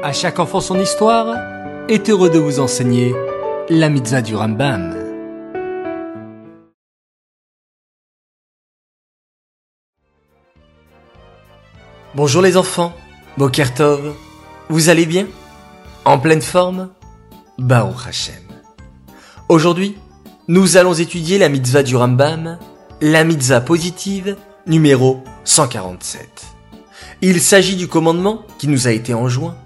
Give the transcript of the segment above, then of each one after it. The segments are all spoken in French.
À chaque enfant son histoire est heureux de vous enseigner la mitzvah du Rambam. Bonjour les enfants, Boker Tov, vous allez bien? En pleine forme? Baruch Hashem. Aujourd'hui, nous allons étudier la mitzvah du Rambam, la mitzvah positive numéro 147. Il s'agit du commandement qui nous a été enjoint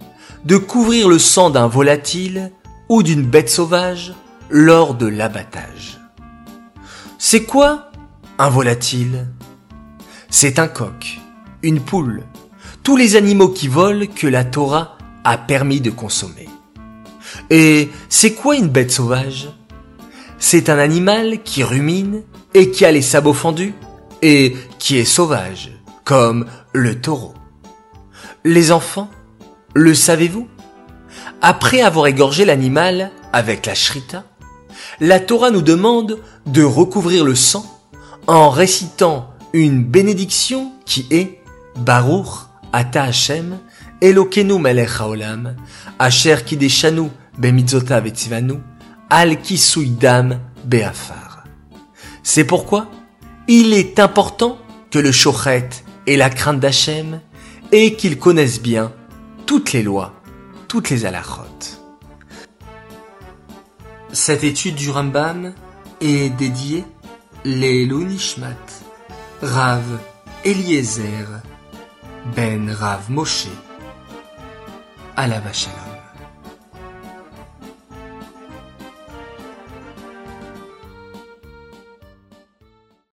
de couvrir le sang d'un volatile ou d'une bête sauvage lors de l'abattage. C'est quoi un volatile? C'est un coq, une poule, tous les animaux qui volent que la Torah a permis de consommer. Et c'est quoi une bête sauvage? C'est un animal qui rumine et qui a les sabots fendus et qui est sauvage, comme le taureau. Les enfants, le savez-vous? Après avoir égorgé l'animal avec la shrita, la Torah nous demande de recouvrir le sang en récitant une bénédiction qui est Baruch Ata Hashem Elokenu melech haolam Asher kideshanu bemitzota vetzivanu al kisuidam beafar. C'est pourquoi il est important que le shochet et la crainte d'Hachem et qu'ils connaissent bien toutes les lois, toutes les halachot. Cette étude du Rambam est dédiée les Nishmat, Rav Eliezer, Ben Rav Moshe, à la Shalom.